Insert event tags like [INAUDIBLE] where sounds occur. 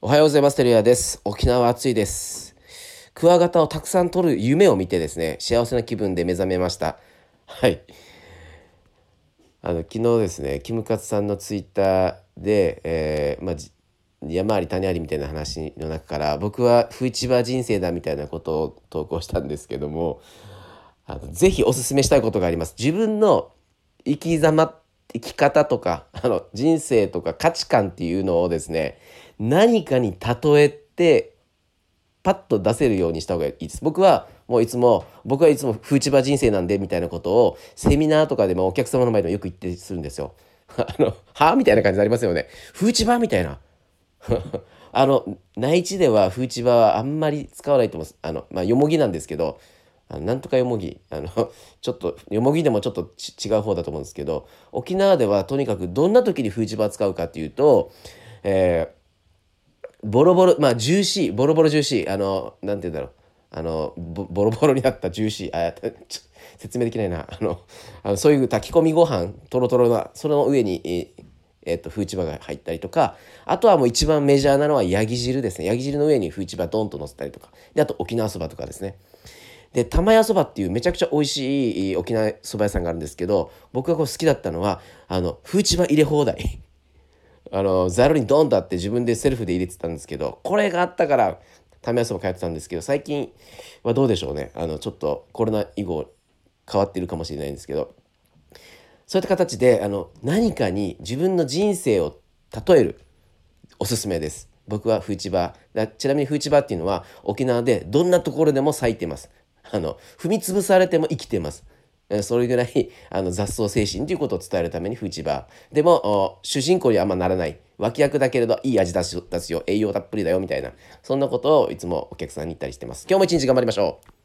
おはようございます。テリアです。沖縄は暑いです。クワガタをたくさん撮る夢を見てですね、幸せな気分で目覚めました。はい。あの、昨日ですね、キムカツさんのツイッターで、えー、まあ、山あり谷ありみたいな話の中から僕はフーチバー人生だみたいなことを投稿したんですけどもあのぜひおすすめしたいことがあります自分の生き様生き方とか [LAUGHS] あの人生とか価値観っていうのをですね何かに例えてパッと出せるようにした方がいいです。僕はもういつも僕はいつもフーチバー人生なんでみたいなことをセミナーとかでもお客様の前でもよく言ってするんですよ。[LAUGHS] あのはあみたいな感じになりますよね。フーチバーみたいな。[LAUGHS] あの内地ではフーチバーはあんまり使わないと思います。あのまあよもぎなんですけど。あのなんとかよもぎ。あの [LAUGHS] ちょっとよもぎでもちょっと違う方だと思うんですけど沖縄ではとにかくどんな時にフーチバ使うかっていうと、えーボロボロまあジューシーボロボロジューシー。あのなんて言うんだろう。あのボロボロになったジューシー。あ説明できないな。あのあのそういう炊き込みご飯とろとろなその上にええっとフーチバが入ったりとかあとはもう一番メジャーなのはヤギ汁ですね。ヤギ汁の上にフーチバドンと乗せたりとか。であと沖縄そばとかですね。で玉屋そばっていうめちゃくちゃ美味しい沖縄そば屋さんがあるんですけど僕がこう好きだったのはあのフーチバ入れ放題。[LAUGHS] あのざるにドンとあって自分でセルフで入れてたんですけどこれがあったから試すも通ってたんですけど最近はどうでしょうね。あのちょっとコロナ以後変わってるかもしれないんですけど。そういった形であの何かに自分の人生を例えるおすすめです。僕はフーチバー。ちなみにフーチバーっていうのは沖縄でどんなところでも咲いてます。あの踏み潰されても生きてます。それぐらいあの雑草精神ということを伝えるためにフーチバー。でも主人公にはあんまならない。脇役だけれどいい味出すよ。栄養たっぷりだよみたいな。そんなことをいつもお客さんに言ったりしてます。今日も一日頑張りましょう。